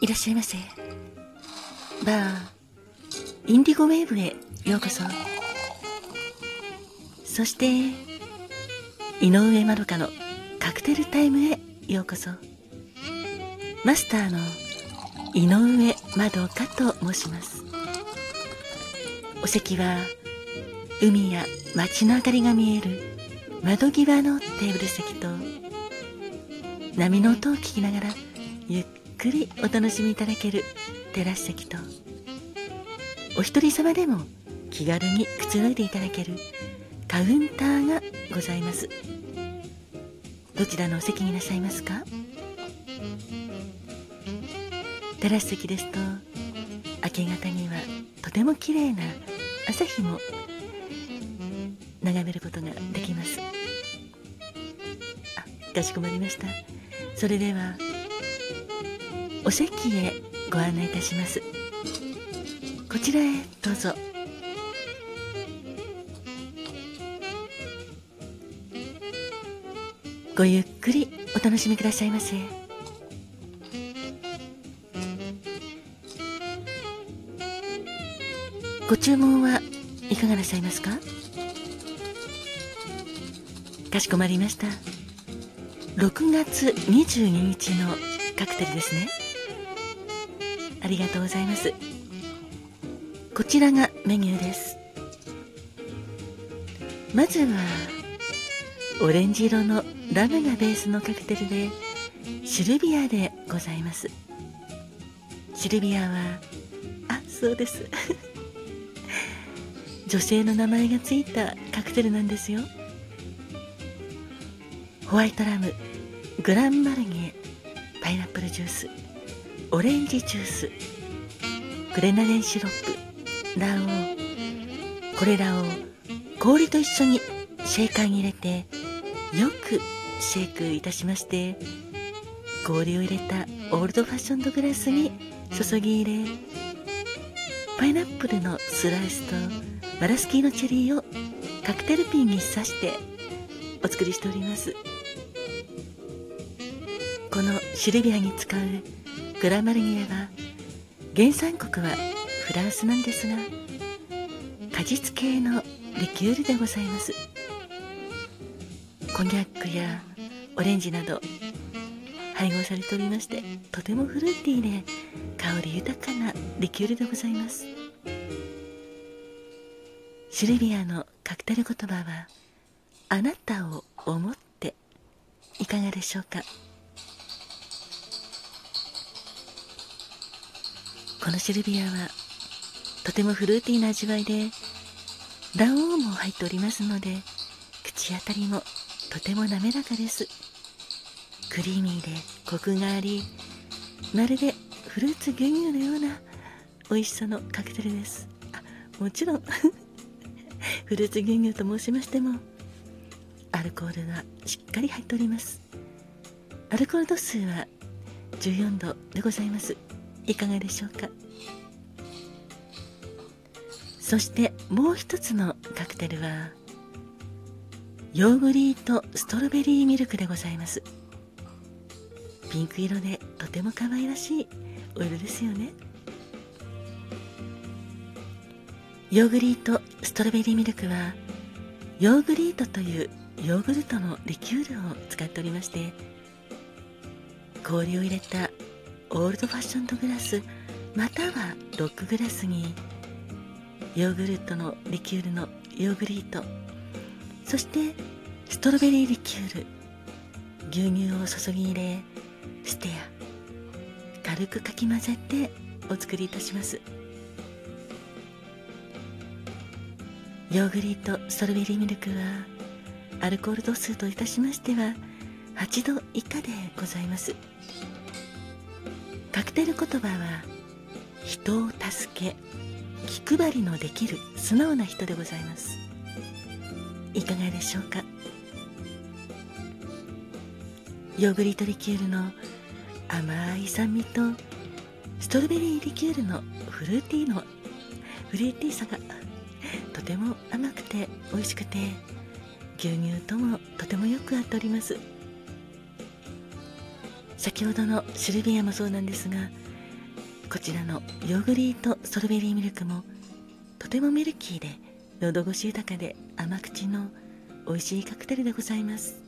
いらっしゃいませ。バーインディゴウェーブへようこそ。そして井上まどかのカクテルタイムへようこそ。マスターの井上まどかと申します。お席は海や街の明かりが見える窓際のテーブル席と波の音を聞きながらゆっくりお楽しみいただける。テラス席とお一人様でも気軽にくつろいでいただける。カウンターがございます。どちらのお席になさいますか？テラス席ですと明け方にはとても綺麗な朝日も眺めることができます。あかしこまりました。それではお席へご案内いたします。こちらへどうぞ。ごゆっくりお楽しみくださいませ。ご注文はいかがなさいますか？かしこまりました。6月22日のカクテルですね。りがとうございます。こちらがメニューです。まずはオレンジ色のラムがベースのカクテルでシルビアでございます。シルビアはあそうです。女性の名前がついたカクテルなんですよ。ホワイトラムグランマルニエパイナップルジュース。オレンジジュース。グレナデンシロップ。卵黄。これらを氷と一緒にシェーカーに入れてよくシェイクいたしまして氷を入れたオールドファッションドグラスに注ぎ入れパイナップルのスライスとバラスキーのチェリーをカクテルピンに刺してお作りしております。このシルビアに使うグラマルニエは原産国はフランスなんですが果実系のリキュールでございます。コニャックやオレンジなど配合されておりましてとてもフルーティーで香り豊かなリキュールでございます。シルビアのカクテル言葉はあなたを思っていかがでしょうか？このシルビアはとてもフルーティーな味わいで卵黄も入っておりますので口当たりもとても滑らかです。クリーミーでコクがありまるでフルーツ牛乳のような美味しさのカクテルです。あもちろん。フルーツ牛乳と申しましてもアルコールがしっかり入っております。アルコール度数は14度でございます。いかがでしょうか？そしてもう一つのカクテルはヨーグリーとストロベリーミルクでございます。ピンク色でとても可愛らしいお色ですよね。ヨーグリートストロベリーミルクはヨーグリートというヨーグルトのリキュールを使っておりまして氷を入れたオールドファッションドグラスまたはロックグラスにヨーグルトのリキュールのヨーグリート。そしてストロベリーリキュール牛乳を注ぎ入れステア軽くかき混ぜてお作りいたします。ヨーグリートストロベリーミルクはアルコール度数といたしましては8度以下でございます。カクテル言葉は人を助け気配りのできる素直な人でございます。いかがでしょうか？ヨーグリトリキュールの甘い酸味とストロベリーリキュールのフルーティーのフルーティーさがとても甘くて美味しくて牛乳ともとてもよく合っております。先ほどのシルビアもそうなんですがこちらのヨーグリートストロベリーミルクもとてもミルキーで喉越し豊かで甘口の美味しいカクテルでございます。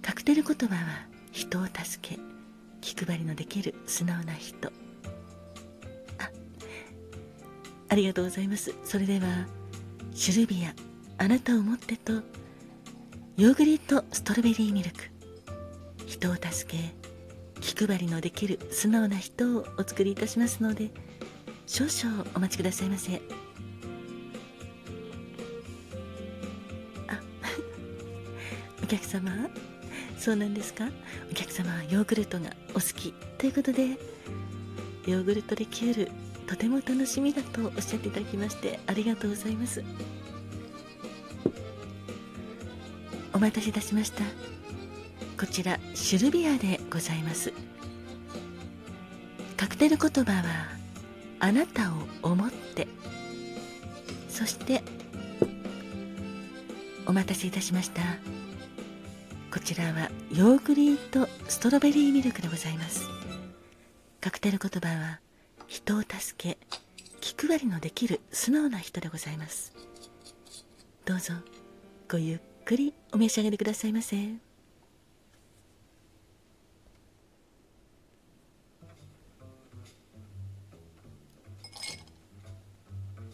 カクテル言葉は人を助け気配りのできる素直な人。あありがとうございます。それではシルビアあなたをもってとヨーグリートストロベリーミルク。人を助け気配りのできる素直な人をお作りいたしますので少々お待ちくださいませ。あ お客様？そうなんですか？お客様はヨーグルトがお好きということでヨーグルトリキュールとても楽しみだとおっしゃっていただきましてありがとうございます。お待たせいたしました。こちらシルビアでございます。カクテル言葉はあなたを思って。そしてお待たせいたしました。こちらはヨーグリートストロベリーミルクでございます。カクテル言葉は人を助け気配りのできる素直な人でございます。どうぞごゆっくりお召し上がりくださいませ。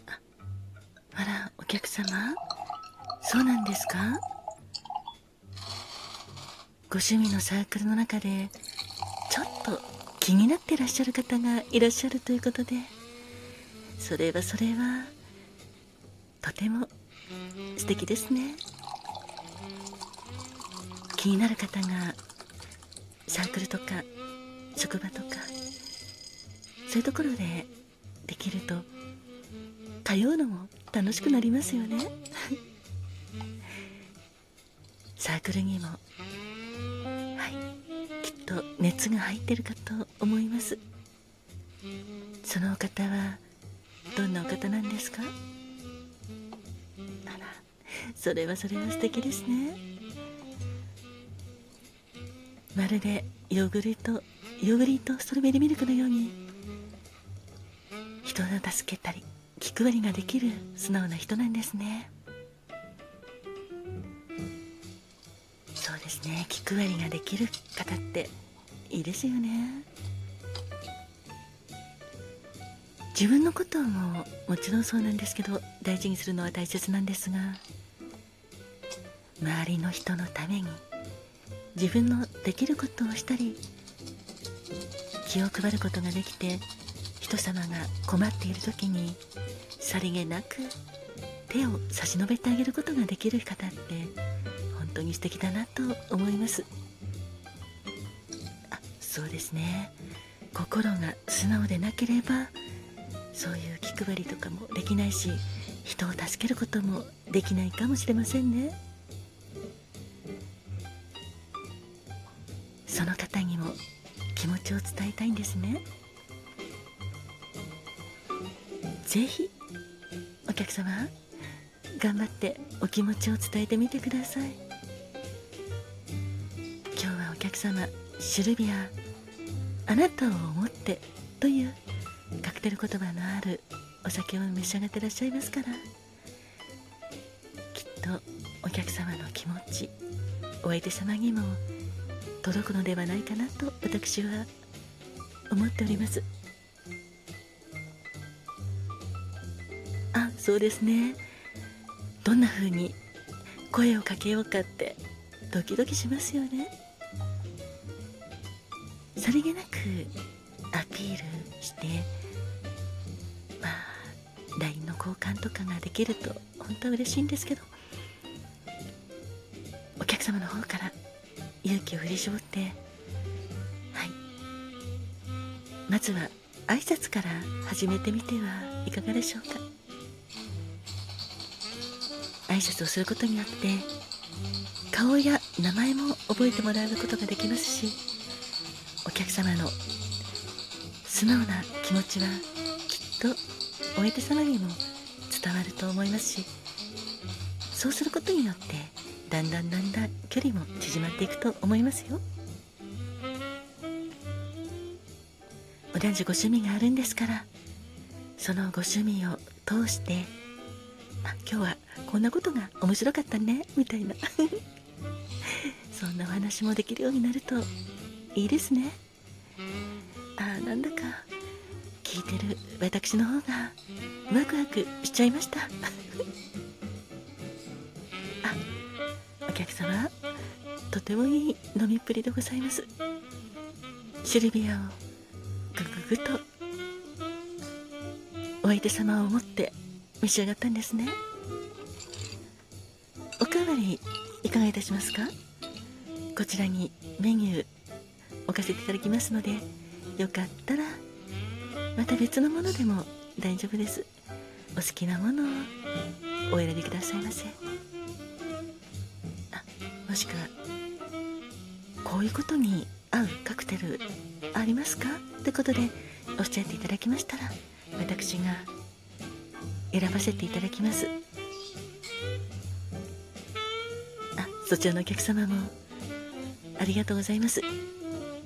ああらお客様？そうなんですか？ご趣味のサークルの中でちょっと気になってらっしゃる方がいらっしゃるということで。それはそれはとても素敵ですね。気になる方がサークルとか職場とかそういうところでできると通うのも楽しくなりますよね。サークルにもはいきっと熱が入ってるかと思います。そのお方はどんなお方なんですか？あらそれはそれは素敵ですね。まるでヨーグルトヨーグリートストロベリーミルクのように。人を助けたり気配りができる素直な人なんですね。そうですね。気配りができる方っていいですよね。自分のことももちろんそうなんですけど大事にするのは大切なんですが周りの人のために自分のできることをしたり気を配ることができて人様が困っている時にさりげなく手を差し伸べてあげることができる方って本当に素敵だなと思います。あそうですね。心が素直でなければそういう気配りとかもできないし人を助けることもできないかもしれませんね。伝えたいんですね。ぜひお客様頑張ってお気持ちを伝えてみてください。今日はお客様シルビアあなたを思ってというカクテル言葉のあるお酒を召し上がってらっしゃいますから。きっとお客様の気持ちお相手様にも届くのではないかなと私は思っております。あそうですね。どんな風に声をかけようかってドキドキしますよね。さりげなくアピールしてまあ LINE の交換とかができると本当は嬉しいんですけどお客様の方から勇気を振り絞ってまずは挨拶から始めてみてはいかがでしょうか。挨拶をすることによって顔や名前も覚えてもらうことができますしお客様の素直な気持ちはきっとお相手様にも伝わると思いますしそうすることによってだんだんだんだん距離も縮まっていくと思いますよ。同じご趣味があるんですから。そのご趣味を通して今日はこんなことが面白かったねみたいな。そんなお話もできるようになるといいですね。あなんだか聞いてる私の方がワクワクしちゃいました。あお客様とてもいい飲みっぷりでございます。シルビアをぐぐぐとお相手様を思って召し上がったんですね。おかわりいかがいたしますか？こちらにメニュー置かせていただきますのでよかったらまた別のものでも大丈夫です。お好きなものをお選びくださいませ。あもしくはこういうことに合うカクテルありますか？ってことでおっしゃっていただきましたら私が選ばせていただきます。あそちらのお客様もありがとうございます。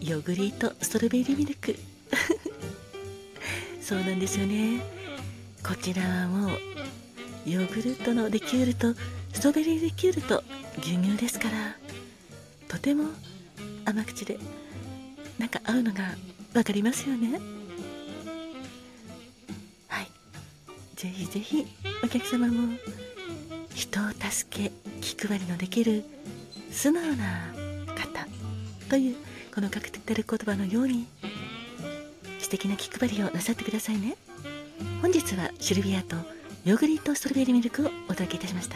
ヨーグリートストロベリーミルク。そうなんですよね。こちらはもうヨーグルトのリキュールとストロベリーリキュールと牛乳ですからとても甘口でなんか合うのが分かりますよね？はい。ぜひぜひお客様も人を助け気配りのできる素直な方というこのカクテル言葉のように素敵な気配りをなさってくださいね。本日はシルビアとヨーグリートストロベリーミルクをお届けいたしました。